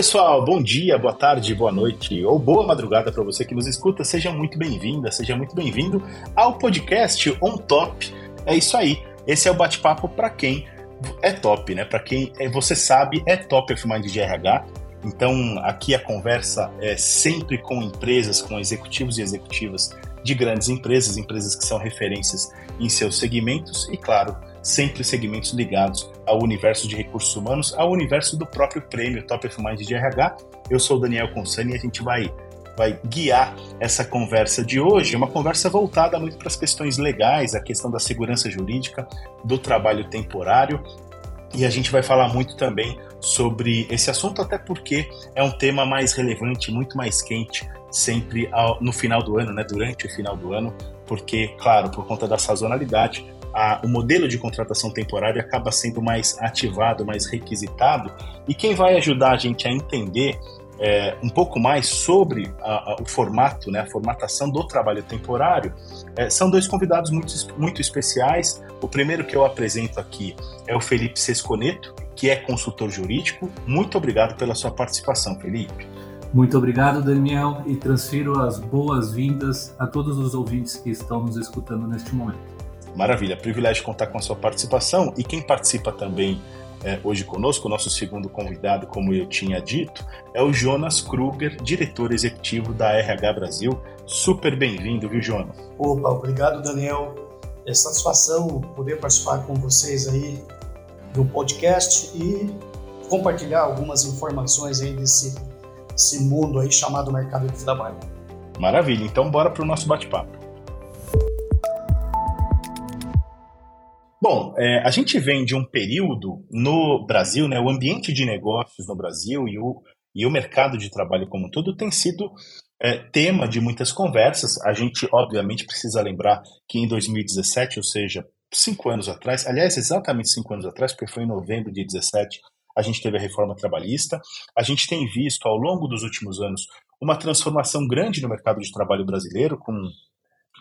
pessoal, bom dia, boa tarde, boa noite ou boa madrugada para você que nos escuta. Seja muito bem-vinda, seja muito bem-vindo ao podcast On Top. É isso aí. Esse é o bate-papo para quem é top, né? Para quem é, você sabe é top F-Mind de RH. Então, aqui a conversa é sempre com empresas, com executivos e executivas de grandes empresas, empresas que são referências em seus segmentos e, claro, sempre segmentos ligados ao universo de recursos humanos, ao universo do próprio prêmio Top of Mind de RH. Eu sou o Daniel Consani e a gente vai, vai guiar essa conversa de hoje, uma conversa voltada muito para as questões legais, a questão da segurança jurídica, do trabalho temporário, e a gente vai falar muito também sobre esse assunto, até porque é um tema mais relevante, muito mais quente, sempre ao, no final do ano, né, durante o final do ano, porque, claro, por conta da sazonalidade, a, o modelo de contratação temporária acaba sendo mais ativado, mais requisitado, e quem vai ajudar a gente a entender é, um pouco mais sobre a, a, o formato, né, a formatação do trabalho temporário, é, são dois convidados muito, muito especiais. O primeiro que eu apresento aqui é o Felipe Sesconeto, que é consultor jurídico. Muito obrigado pela sua participação, Felipe. Muito obrigado, Daniel, e transfiro as boas-vindas a todos os ouvintes que estão nos escutando neste momento. Maravilha, privilégio contar com a sua participação e quem participa também é, hoje conosco, o nosso segundo convidado, como eu tinha dito, é o Jonas Kruger, diretor executivo da RH Brasil. Super bem-vindo, viu, Jonas? Opa, obrigado, Daniel. É satisfação poder participar com vocês aí do podcast e compartilhar algumas informações aí desse, desse mundo aí chamado mercado de trabalho. Maravilha, então bora para o nosso bate-papo. Bom, é, a gente vem de um período no Brasil, né, o ambiente de negócios no Brasil e o, e o mercado de trabalho como um todo tem sido é, tema de muitas conversas. A gente, obviamente, precisa lembrar que em 2017, ou seja, cinco anos atrás, aliás, exatamente cinco anos atrás, porque foi em novembro de 2017, a gente teve a reforma trabalhista. A gente tem visto ao longo dos últimos anos uma transformação grande no mercado de trabalho brasileiro, com,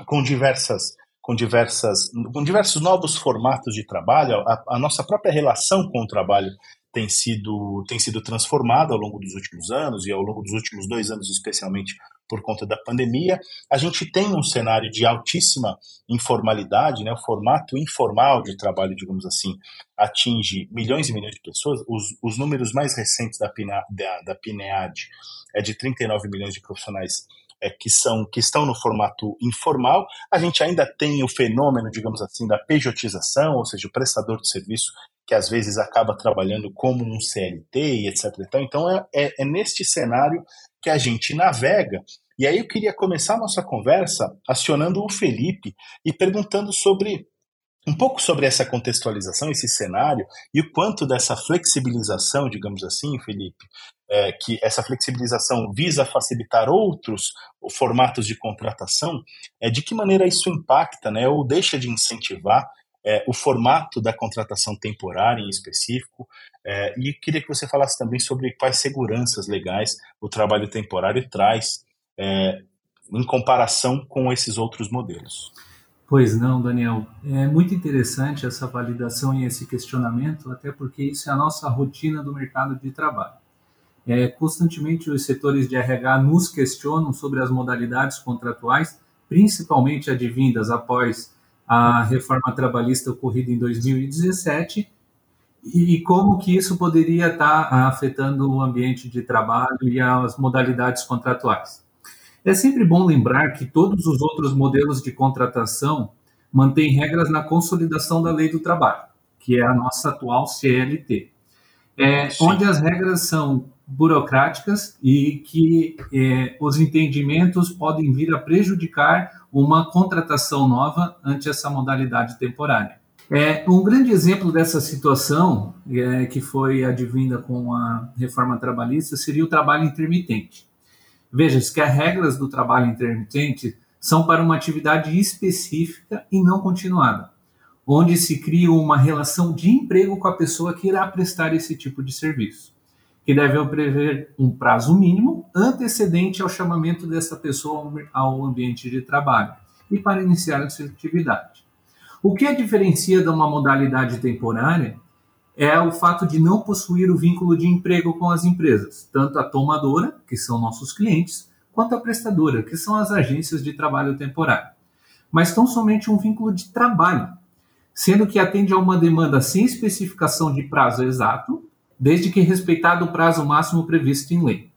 com diversas com, diversas, com diversos novos formatos de trabalho, a, a nossa própria relação com o trabalho tem sido, tem sido transformada ao longo dos últimos anos e ao longo dos últimos dois anos, especialmente por conta da pandemia. A gente tem um cenário de altíssima informalidade, né? o formato informal de trabalho, digamos assim, atinge milhões e milhões de pessoas. Os, os números mais recentes da, da, da PNEAD é de 39 milhões de profissionais é, que, são, que estão no formato informal. A gente ainda tem o fenômeno, digamos assim, da pejotização, ou seja, o prestador de serviço que às vezes acaba trabalhando como um CLT e etc. Então é, é, é neste cenário que a gente navega. E aí eu queria começar a nossa conversa acionando o Felipe e perguntando sobre um pouco sobre essa contextualização, esse cenário e o quanto dessa flexibilização, digamos assim, Felipe, é, que essa flexibilização visa facilitar outros formatos de contratação, é, de que maneira isso impacta né, ou deixa de incentivar é, o formato da contratação temporária em específico, é, e queria que você falasse também sobre quais seguranças legais o trabalho temporário traz é, em comparação com esses outros modelos. Pois não, Daniel. É muito interessante essa validação e esse questionamento, até porque isso é a nossa rotina do mercado de trabalho. É, constantemente os setores de RH nos questionam sobre as modalidades contratuais, principalmente advindas após a reforma trabalhista ocorrida em 2017 e como que isso poderia estar afetando o ambiente de trabalho e as modalidades contratuais. É sempre bom lembrar que todos os outros modelos de contratação mantêm regras na consolidação da lei do trabalho, que é a nossa atual CLT, é, onde as regras são burocráticas e que é, os entendimentos podem vir a prejudicar uma contratação nova ante essa modalidade temporária. É, um grande exemplo dessa situação, é, que foi advinda com a reforma trabalhista, seria o trabalho intermitente. Veja-se que as regras do trabalho intermitente são para uma atividade específica e não continuada, onde se cria uma relação de emprego com a pessoa que irá prestar esse tipo de serviço, que deve prever um prazo mínimo antecedente ao chamamento dessa pessoa ao ambiente de trabalho e para iniciar a sua atividade. O que a diferencia de uma modalidade temporária é o fato de não possuir o vínculo de emprego com as empresas, tanto a tomadora, que são nossos clientes, quanto a prestadora, que são as agências de trabalho temporário. Mas tão somente um vínculo de trabalho, sendo que atende a uma demanda sem especificação de prazo exato, desde que respeitado o prazo máximo previsto em lei.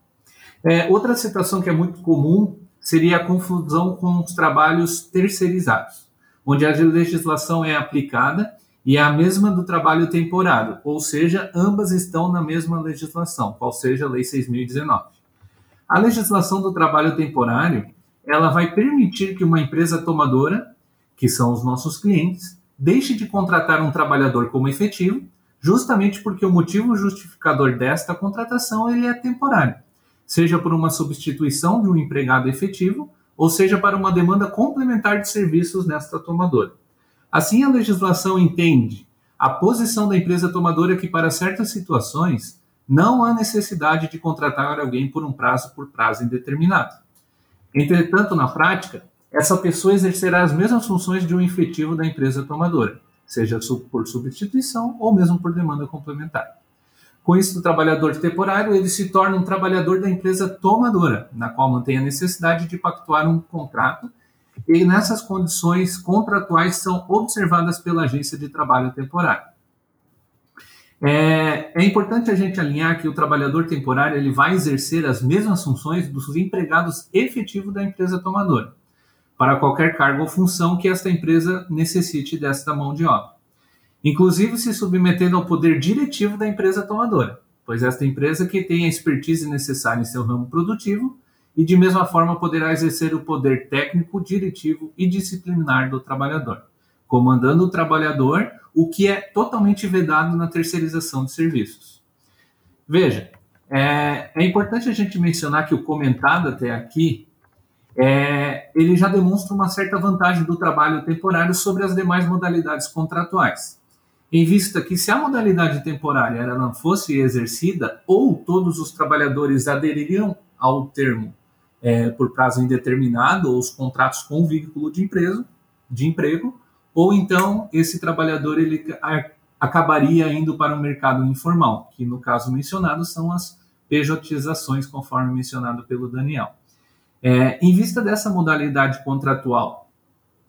É, outra situação que é muito comum seria a confusão com os trabalhos terceirizados, onde a legislação é aplicada e é a mesma do trabalho temporário, ou seja, ambas estão na mesma legislação, qual seja a Lei 6.019. A legislação do trabalho temporário, ela vai permitir que uma empresa tomadora, que são os nossos clientes, deixe de contratar um trabalhador como efetivo, justamente porque o motivo justificador desta contratação ele é temporário, seja por uma substituição de um empregado efetivo, ou seja para uma demanda complementar de serviços nesta tomadora. Assim, a legislação entende a posição da empresa tomadora que, para certas situações, não há necessidade de contratar alguém por um prazo por prazo indeterminado. Entretanto, na prática, essa pessoa exercerá as mesmas funções de um efetivo da empresa tomadora, seja por substituição ou mesmo por demanda complementar. Com isso, o trabalhador temporário ele se torna um trabalhador da empresa tomadora, na qual mantém a necessidade de pactuar um contrato e nessas condições contratuais são observadas pela agência de trabalho temporário. É, é, importante a gente alinhar que o trabalhador temporário ele vai exercer as mesmas funções dos empregados efetivos da empresa tomadora, para qualquer cargo ou função que esta empresa necessite desta mão de obra. Inclusive se submetendo ao poder diretivo da empresa tomadora, pois esta empresa que tem a expertise necessária em seu ramo produtivo e de mesma forma poderá exercer o poder técnico, diretivo e disciplinar do trabalhador, comandando o trabalhador, o que é totalmente vedado na terceirização de serviços. Veja, é, é importante a gente mencionar que o comentado até aqui é, ele já demonstra uma certa vantagem do trabalho temporário sobre as demais modalidades contratuais. Em vista que se a modalidade temporária não fosse exercida, ou todos os trabalhadores adeririam ao termo é, por prazo indeterminado ou os contratos com vínculo de empresa, de emprego, ou então esse trabalhador ele acabaria indo para o mercado informal, que no caso mencionado são as pejotizações, conforme mencionado pelo Daniel. É, em vista dessa modalidade contratual,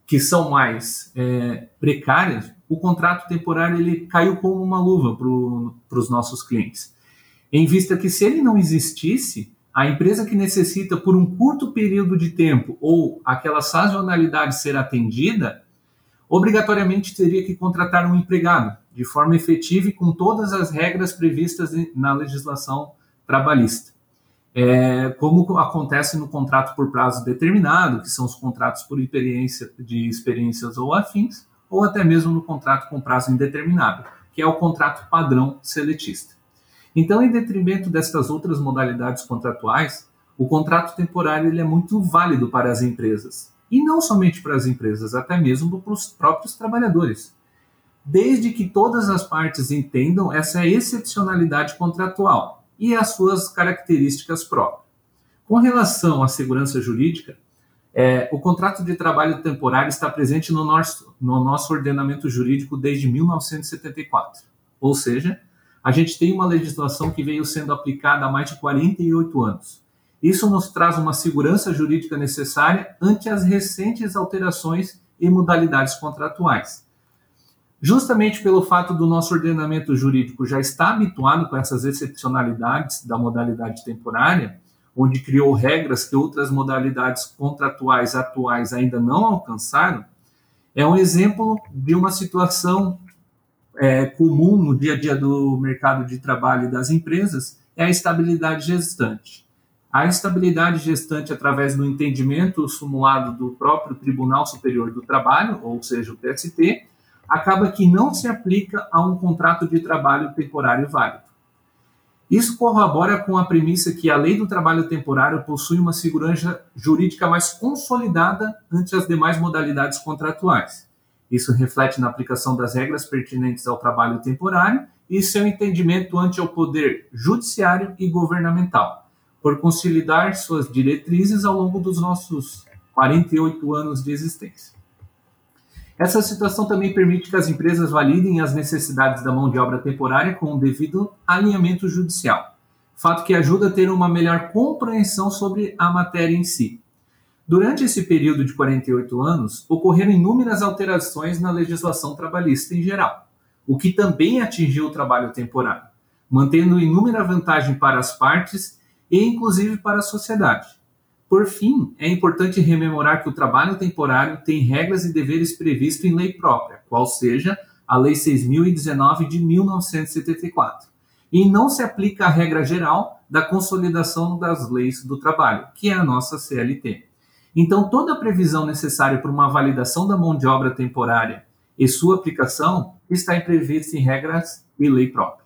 que são mais é, precárias, o contrato temporário ele caiu como uma luva para os nossos clientes. Em vista que se ele não existisse, a empresa que necessita por um curto período de tempo ou aquela sazonalidade ser atendida, obrigatoriamente teria que contratar um empregado de forma efetiva e com todas as regras previstas na legislação trabalhista. É, como acontece no contrato por prazo determinado, que são os contratos por experiência de experiências ou afins, ou até mesmo no contrato com prazo indeterminado, que é o contrato padrão seletista. Então, em detrimento destas outras modalidades contratuais, o contrato temporário ele é muito válido para as empresas. E não somente para as empresas, até mesmo para os próprios trabalhadores. Desde que todas as partes entendam essa excepcionalidade contratual e as suas características próprias. Com relação à segurança jurídica, é, o contrato de trabalho temporário está presente no nosso, no nosso ordenamento jurídico desde 1974. Ou seja, a gente tem uma legislação que veio sendo aplicada há mais de 48 anos. Isso nos traz uma segurança jurídica necessária ante as recentes alterações e modalidades contratuais. Justamente pelo fato do nosso ordenamento jurídico já estar habituado com essas excepcionalidades da modalidade temporária, onde criou regras que outras modalidades contratuais atuais ainda não alcançaram, é um exemplo de uma situação é, comum no dia a dia do mercado de trabalho e das empresas é a estabilidade gestante. A estabilidade gestante, através do entendimento simulado do próprio Tribunal Superior do Trabalho, ou seja, o TST, acaba que não se aplica a um contrato de trabalho temporário válido. Isso corrobora com a premissa que a lei do trabalho temporário possui uma segurança jurídica mais consolidada ante as demais modalidades contratuais. Isso reflete na aplicação das regras pertinentes ao trabalho temporário e seu entendimento ante o poder judiciário e governamental, por consolidar suas diretrizes ao longo dos nossos 48 anos de existência. Essa situação também permite que as empresas validem as necessidades da mão de obra temporária com o devido alinhamento judicial, fato que ajuda a ter uma melhor compreensão sobre a matéria em si. Durante esse período de 48 anos, ocorreram inúmeras alterações na legislação trabalhista em geral, o que também atingiu o trabalho temporário, mantendo inúmera vantagem para as partes e inclusive para a sociedade. Por fim, é importante rememorar que o trabalho temporário tem regras e deveres previstos em lei própria, qual seja a Lei 6019 de 1974, e não se aplica a regra geral da consolidação das leis do trabalho, que é a nossa CLT. Então, toda a previsão necessária para uma validação da mão de obra temporária e sua aplicação está prevista em regras e lei própria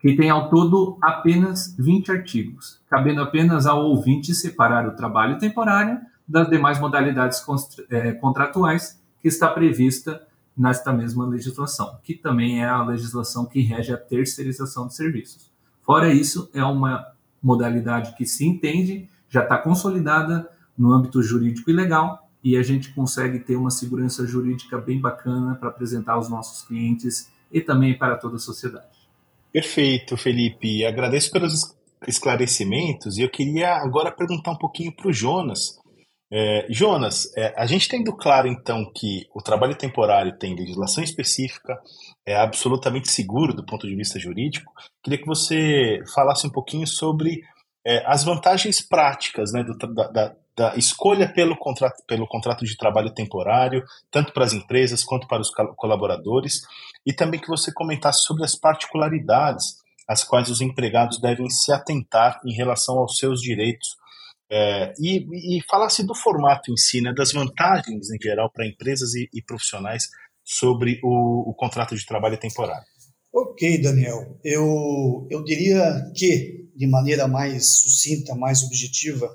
que tem ao todo apenas 20 artigos, cabendo apenas ao ouvinte separar o trabalho temporário das demais modalidades é, contratuais que está prevista nesta mesma legislação, que também é a legislação que rege a terceirização de serviços. Fora isso, é uma modalidade que se entende, já está consolidada no âmbito jurídico e legal, e a gente consegue ter uma segurança jurídica bem bacana para apresentar aos nossos clientes e também para toda a sociedade. Perfeito, Felipe. Agradeço pelos esclarecimentos e eu queria agora perguntar um pouquinho para o Jonas. É, Jonas, é, a gente tendo claro então que o trabalho temporário tem legislação específica, é absolutamente seguro do ponto de vista jurídico, queria que você falasse um pouquinho sobre é, as vantagens práticas né, do, da, da, da, escolha pelo contrato, pelo contrato de trabalho temporário, tanto para as empresas quanto para os colaboradores, e também que você comentasse sobre as particularidades às quais os empregados devem se atentar em relação aos seus direitos é, e, e, falasse do formato em si, né, das vantagens em geral para empresas e, e profissionais sobre o, o, contrato de trabalho temporário. Ok, Daniel. Eu, eu diria que, de maneira mais sucinta, mais objetiva,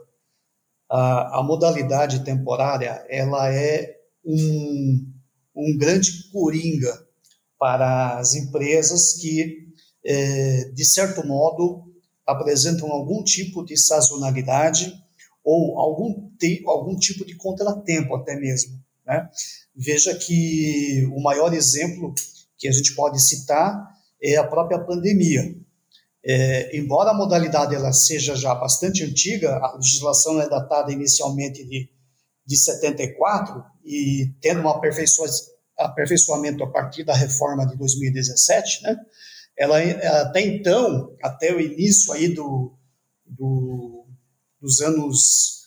a, a modalidade temporária ela é um, um grande coringa para as empresas que, é, de certo modo, apresentam algum tipo de sazonalidade ou algum, algum tipo de contratempo até mesmo. Né? Veja que o maior exemplo que a gente pode citar é a própria pandemia. É, embora a modalidade ela seja já bastante antiga, a legislação é datada inicialmente de, de 74 e tendo um aperfeiçoamento a partir da reforma de 2017, né? Ela até então, até o início aí do, do dos anos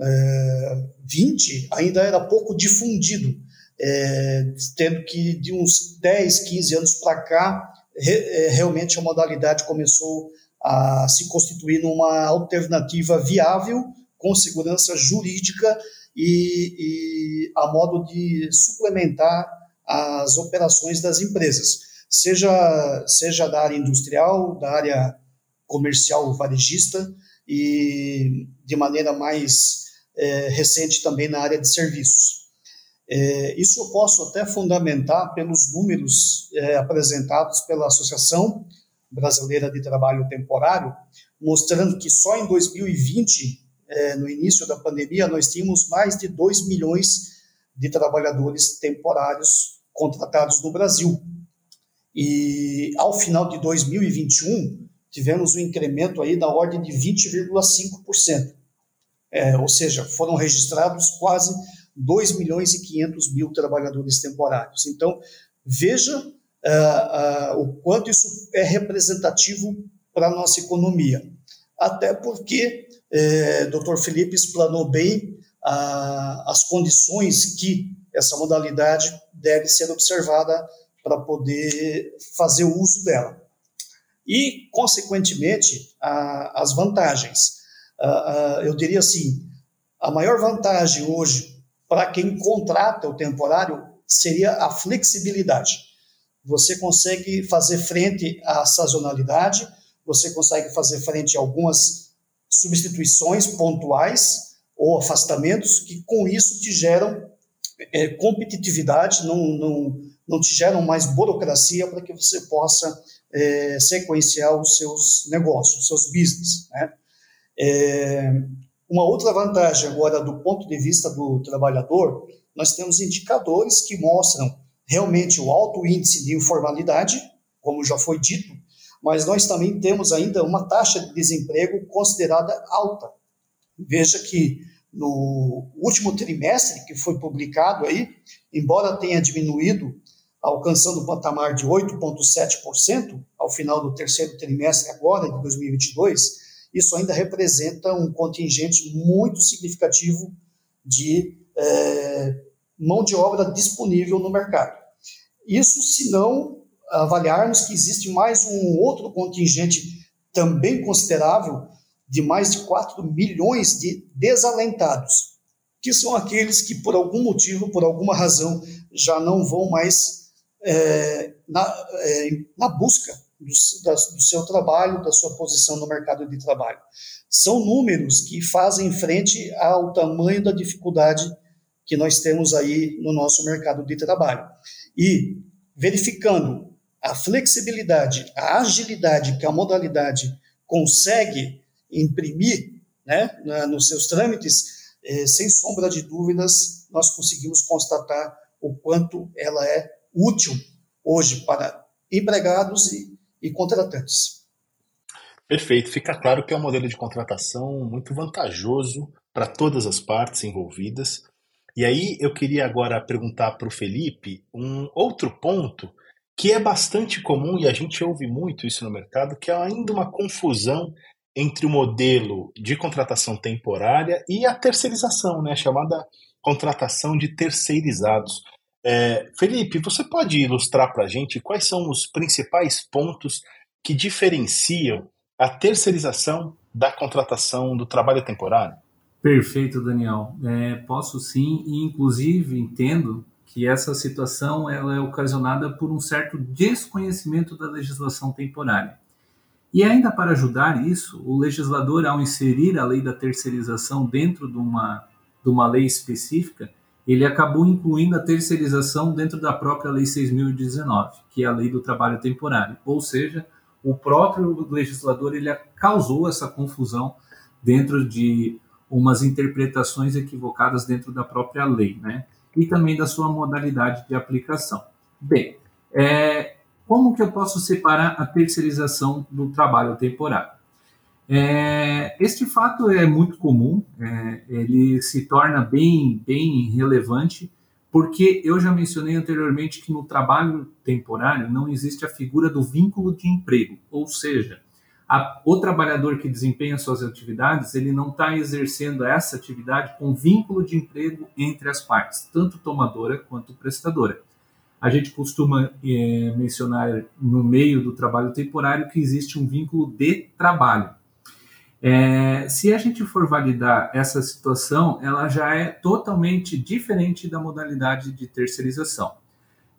é, 20, ainda era pouco difundido, é, tendo que de uns 10, 15 anos para cá re, é, realmente a modalidade começou a se constituir numa alternativa viável, com segurança jurídica e, e a modo de suplementar as operações das empresas, seja, seja da área industrial, da área comercial varejista e de maneira mais é, recente também na área de serviços. É, isso eu posso até fundamentar pelos números é, apresentados pela Associação Brasileira de Trabalho Temporário, mostrando que só em 2020, é, no início da pandemia, nós tínhamos mais de 2 milhões de trabalhadores temporários contratados no Brasil. E ao final de 2021, tivemos um incremento aí da ordem de 20,5%. É, ou seja, foram registrados quase 2 milhões e 500 mil trabalhadores temporários. Então, veja uh, uh, o quanto isso é representativo para a nossa economia. Até porque eh, Dr. Felipe explanou bem uh, as condições que essa modalidade deve ser observada para poder fazer o uso dela. E, consequentemente, as vantagens. eu diria assim, a maior vantagem hoje para quem contrata o temporário seria a flexibilidade. Você consegue fazer frente à sazonalidade, você consegue fazer frente a algumas substituições pontuais ou afastamentos que com isso te geram é, competitividade, não, não, não te geram mais burocracia para que você possa é, sequenciar os seus negócios, os seus business. Né? É, Uma outra vantagem agora do ponto de vista do trabalhador, nós temos indicadores que mostram realmente o alto índice de informalidade, como já foi dito, mas nós também temos ainda uma taxa de desemprego considerada alta. Veja que no último trimestre que foi publicado aí, embora tenha diminuído, alcançando o patamar de 8,7% ao final do terceiro trimestre agora de 2022, isso ainda representa um contingente muito significativo de é, mão de obra disponível no mercado. Isso se não avaliarmos que existe mais um outro contingente também considerável de mais de 4 milhões de desalentados, que são aqueles que, por algum motivo, por alguma razão, já não vão mais é, na, é, na busca do, da, do seu trabalho, da sua posição no mercado de trabalho. São números que fazem frente ao tamanho da dificuldade que nós temos aí no nosso mercado de trabalho. E verificando a flexibilidade, a agilidade que a modalidade consegue imprimir né, na, nos seus trâmites, eh, sem sombra de dúvidas, nós conseguimos constatar o quanto ela é útil hoje para empregados e, e contratantes. Perfeito. Fica claro que é um modelo de contratação muito vantajoso para todas as partes envolvidas. E aí eu queria agora perguntar para o Felipe um outro ponto que é bastante comum e a gente ouve muito isso no mercado, que é ainda uma confusão entre o modelo de contratação temporária e a terceirização, né, chamada contratação de terceirizados. É, Felipe, você pode ilustrar para a gente quais são os principais pontos que diferenciam a terceirização da contratação do trabalho temporário? Perfeito, Daniel. É, posso sim, e inclusive entendo que essa situação ela é ocasionada por um certo desconhecimento da legislação temporária. E ainda para ajudar isso, o legislador, ao inserir a lei da terceirização dentro de uma, de uma lei específica, ele acabou incluindo a terceirização dentro da própria Lei 6.019, que é a Lei do Trabalho Temporário. Ou seja, o próprio legislador ele causou essa confusão dentro de umas interpretações equivocadas dentro da própria lei, né? E também da sua modalidade de aplicação. Bem, é, como que eu posso separar a terceirização do trabalho temporário? É, este fato é muito comum, é, ele se torna bem, bem relevante, porque eu já mencionei anteriormente que no trabalho temporário não existe a figura do vínculo de emprego, ou seja, a, o trabalhador que desempenha suas atividades, ele não está exercendo essa atividade com vínculo de emprego entre as partes, tanto tomadora quanto prestadora. A gente costuma é, mencionar no meio do trabalho temporário que existe um vínculo de trabalho. É, se a gente for validar essa situação, ela já é totalmente diferente da modalidade de terceirização.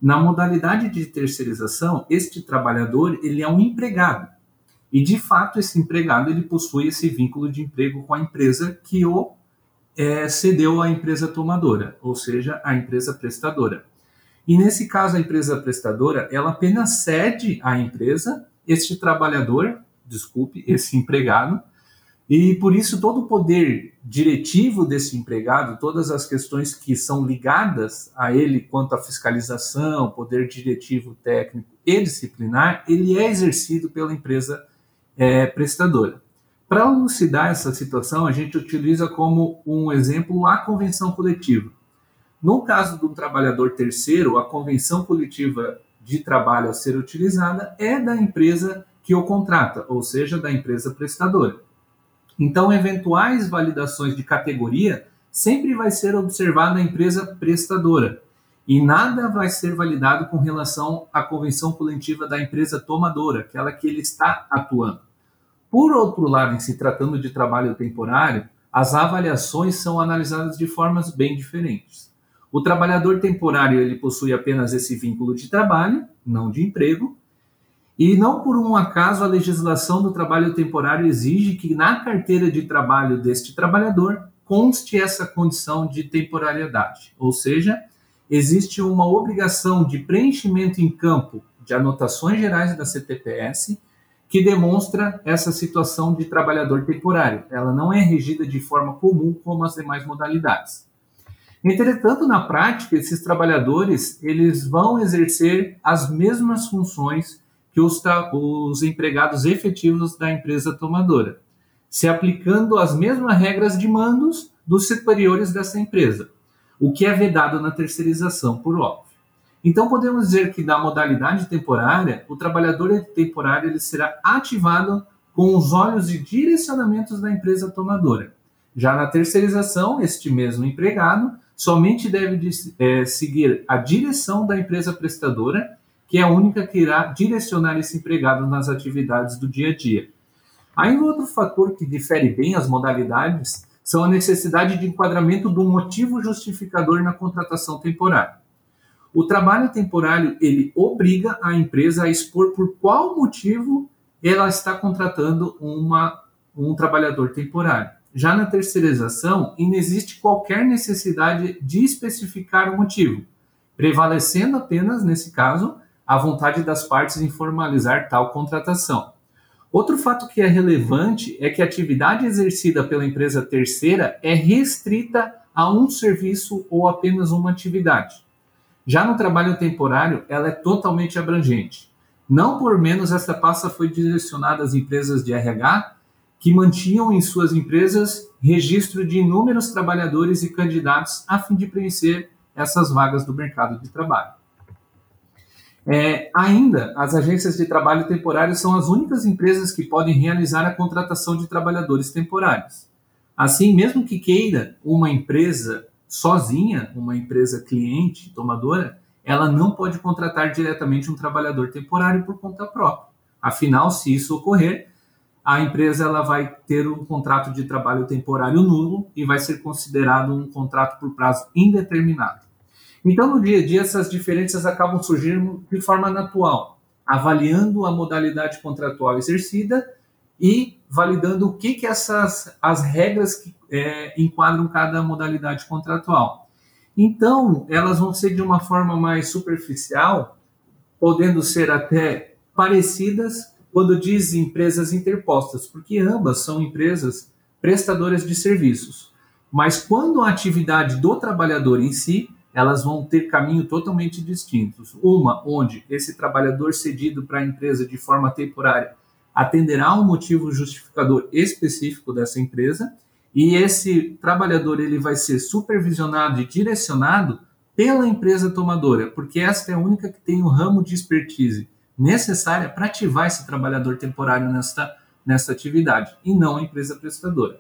Na modalidade de terceirização, este trabalhador ele é um empregado e de fato esse empregado ele possui esse vínculo de emprego com a empresa que o é, cedeu à empresa tomadora, ou seja, a empresa prestadora. E nesse caso a empresa prestadora ela apenas cede à empresa este trabalhador, desculpe, esse empregado e por isso todo o poder diretivo desse empregado, todas as questões que são ligadas a ele quanto à fiscalização, poder diretivo técnico e disciplinar, ele é exercido pela empresa é, prestadora. Para elucidar essa situação, a gente utiliza como um exemplo a convenção coletiva. No caso do trabalhador terceiro, a convenção coletiva de trabalho a ser utilizada é da empresa que o contrata, ou seja, da empresa prestadora. Então, eventuais validações de categoria sempre vai ser observada a empresa prestadora e nada vai ser validado com relação à convenção coletiva da empresa tomadora, aquela que ele está atuando. Por outro lado, em se tratando de trabalho temporário, as avaliações são analisadas de formas bem diferentes. O trabalhador temporário ele possui apenas esse vínculo de trabalho, não de emprego, e não por um acaso a legislação do trabalho temporário exige que na carteira de trabalho deste trabalhador conste essa condição de temporariedade, ou seja, existe uma obrigação de preenchimento em campo de anotações gerais da CTPS que demonstra essa situação de trabalhador temporário. Ela não é regida de forma comum como as demais modalidades. Entretanto, na prática, esses trabalhadores eles vão exercer as mesmas funções que os, os empregados efetivos da empresa tomadora, se aplicando as mesmas regras de mandos dos superiores dessa empresa, o que é vedado na terceirização, por óbvio. Então, podemos dizer que, na modalidade temporária, o trabalhador temporário ele será ativado com os olhos e direcionamentos da empresa tomadora. Já na terceirização, este mesmo empregado somente deve é, seguir a direção da empresa prestadora, que é a única que irá direcionar esse empregado nas atividades do dia a dia. Ainda outro fator que difere bem as modalidades são a necessidade de enquadramento do motivo justificador na contratação temporária. O trabalho temporário ele obriga a empresa a expor por qual motivo ela está contratando uma, um trabalhador temporário. Já na terceirização, não existe qualquer necessidade de especificar o motivo, prevalecendo apenas, nesse caso, a vontade das partes em formalizar tal contratação. Outro fato que é relevante é que a atividade exercida pela empresa terceira é restrita a um serviço ou apenas uma atividade. Já no trabalho temporário, ela é totalmente abrangente. Não por menos, essa pasta foi direcionada às empresas de RH que mantinham em suas empresas registro de inúmeros trabalhadores e candidatos a fim de preencher essas vagas do mercado de trabalho. É, ainda, as agências de trabalho temporário são as únicas empresas que podem realizar a contratação de trabalhadores temporários. Assim, mesmo que queira uma empresa sozinha, uma empresa cliente, tomadora, ela não pode contratar diretamente um trabalhador temporário por conta própria. Afinal, se isso ocorrer, a empresa ela vai ter um contrato de trabalho temporário nulo e vai ser considerado um contrato por prazo indeterminado. Então, no dia a dia, essas diferenças acabam surgindo de forma natural, avaliando a modalidade contratual exercida e validando o que, que essas as regras que é, enquadram cada modalidade contratual. Então, elas vão ser de uma forma mais superficial, podendo ser até parecidas quando diz empresas interpostas, porque ambas são empresas prestadoras de serviços. Mas quando a atividade do trabalhador em si, elas vão ter caminho totalmente distintos. Uma onde esse trabalhador cedido para a empresa de forma temporária atenderá um motivo justificador específico dessa empresa e esse trabalhador ele vai ser supervisionado e direcionado pela empresa tomadora, porque esta é a única que tem o ramo de expertise necessária para ativar esse trabalhador temporário nesta, nesta atividade, e não a empresa prestadora.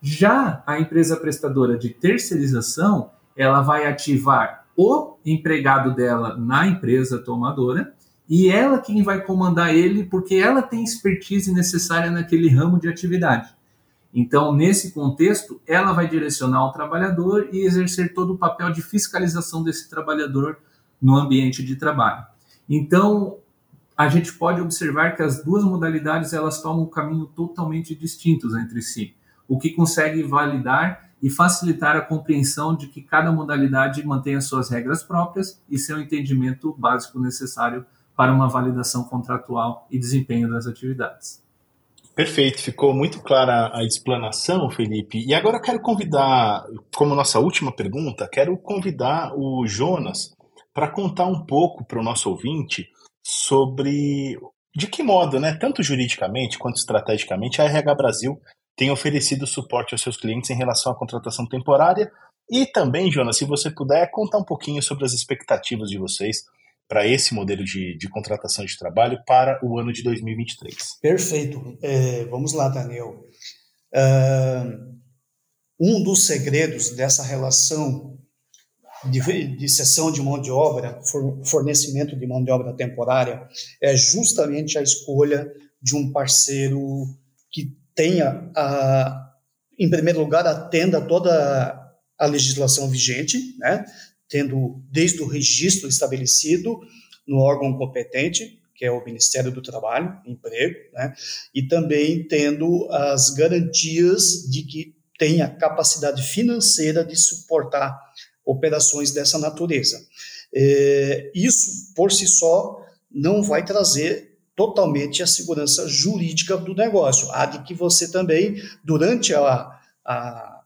Já a empresa prestadora de terceirização, ela vai ativar o empregado dela na empresa tomadora e ela quem vai comandar ele porque ela tem expertise necessária naquele ramo de atividade. Então, nesse contexto, ela vai direcionar o trabalhador e exercer todo o papel de fiscalização desse trabalhador no ambiente de trabalho. Então, a gente pode observar que as duas modalidades elas tomam um caminho totalmente distintos entre si, o que consegue validar e facilitar a compreensão de que cada modalidade mantém as suas regras próprias e seu entendimento básico necessário para uma validação contratual e desempenho das atividades. Perfeito, ficou muito clara a explanação, Felipe. E agora eu quero convidar, como nossa última pergunta, quero convidar o Jonas para contar um pouco para o nosso ouvinte sobre de que modo, né, tanto juridicamente quanto estrategicamente, a RH Brasil tem oferecido suporte aos seus clientes em relação à contratação temporária. E também, Jonas, se você puder contar um pouquinho sobre as expectativas de vocês para esse modelo de, de contratação de trabalho para o ano de 2023. Perfeito. É, vamos lá, Daniel. Uh, um dos segredos dessa relação de, de cessão de mão de obra, fornecimento de mão de obra temporária, é justamente a escolha de um parceiro tenha, a, em primeiro lugar, atenda toda a legislação vigente, né? tendo desde o registro estabelecido no órgão competente, que é o Ministério do Trabalho, Emprego, né? e também tendo as garantias de que tenha capacidade financeira de suportar operações dessa natureza. É, isso, por si só, não vai trazer totalmente a segurança jurídica do negócio, a de que você também, durante a, a,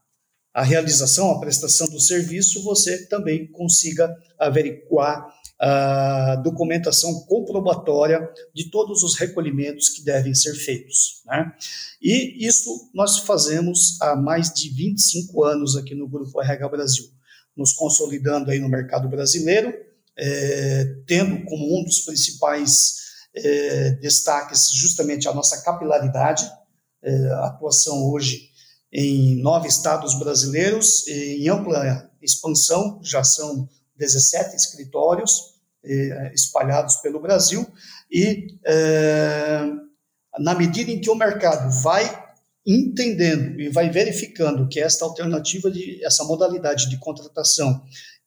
a realização, a prestação do serviço, você também consiga averiguar a documentação comprobatória de todos os recolhimentos que devem ser feitos. Né? E isso nós fazemos há mais de 25 anos aqui no Grupo RH Brasil, nos consolidando aí no mercado brasileiro, é, tendo como um dos principais é, destaques justamente a nossa capilaridade, é, atuação hoje em nove estados brasileiros, em ampla expansão, já são 17 escritórios é, espalhados pelo Brasil, e é, na medida em que o mercado vai entendendo e vai verificando que esta alternativa, de, essa modalidade de contratação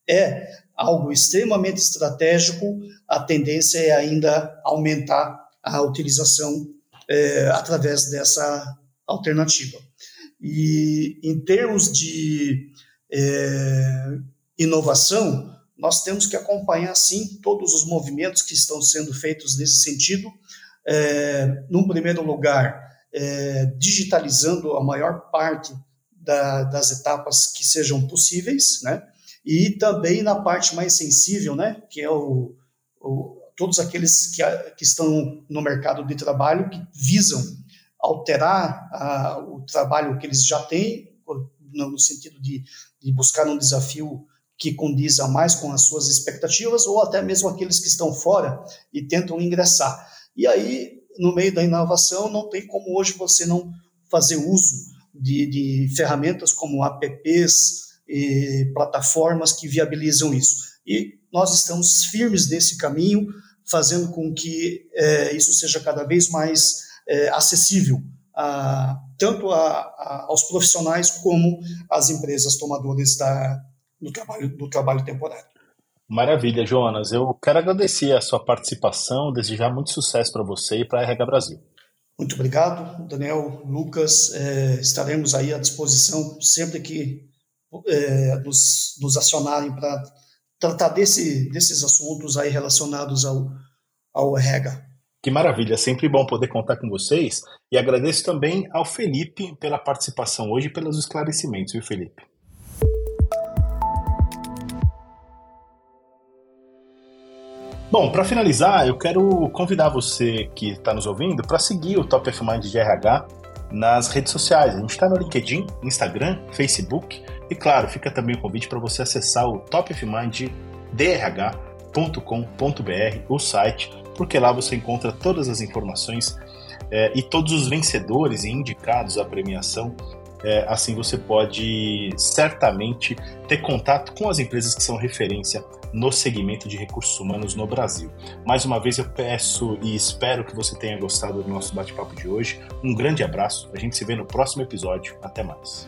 é algo extremamente estratégico, a tendência é ainda aumentar a utilização é, através dessa alternativa. E em termos de é, inovação, nós temos que acompanhar, sim, todos os movimentos que estão sendo feitos nesse sentido. É, num primeiro lugar, é, digitalizando a maior parte da, das etapas que sejam possíveis, né? E também na parte mais sensível, né, que é o, o todos aqueles que, que, estão no mercado de trabalho que visam alterar a, o trabalho que eles já têm, no, sentido de, de, buscar um desafio que condiza mais com as suas expectativas, ou até mesmo aqueles que estão fora e tentam ingressar. E aí, no meio da inovação, não tem como hoje você não fazer uso de, de ferramentas como apps, e plataformas que viabilizam isso. E nós estamos firmes nesse caminho, fazendo com que é, isso seja cada vez mais é, acessível a, tanto a, a, aos profissionais como às empresas tomadoras da, do, trabalho, do trabalho temporário. Maravilha, Jonas. Eu quero agradecer a sua participação, desejar muito sucesso para você e para a RH Brasil. Muito obrigado, Daniel, Lucas. É, estaremos aí à disposição sempre que é, nos, nos acionarem para tratar desse, desses assuntos aí relacionados ao, ao RH. Que maravilha, sempre bom poder contar com vocês e agradeço também ao Felipe pela participação hoje e pelos esclarecimentos, viu, Felipe? Bom, para finalizar, eu quero convidar você que está nos ouvindo para seguir o Top of Mind de RH nas redes sociais. A gente está no LinkedIn, Instagram, Facebook e claro, fica também o convite para você acessar o topofminddrh.com.br, o site, porque lá você encontra todas as informações é, e todos os vencedores e indicados à premiação. É, assim você pode certamente ter contato com as empresas que são referência no segmento de recursos humanos no Brasil. Mais uma vez eu peço e espero que você tenha gostado do nosso bate-papo de hoje. Um grande abraço, a gente se vê no próximo episódio. Até mais.